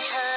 winter.